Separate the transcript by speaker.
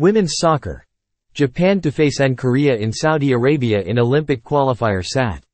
Speaker 1: Women's soccer. Japan to face N Korea in Saudi Arabia in Olympic qualifier Sat.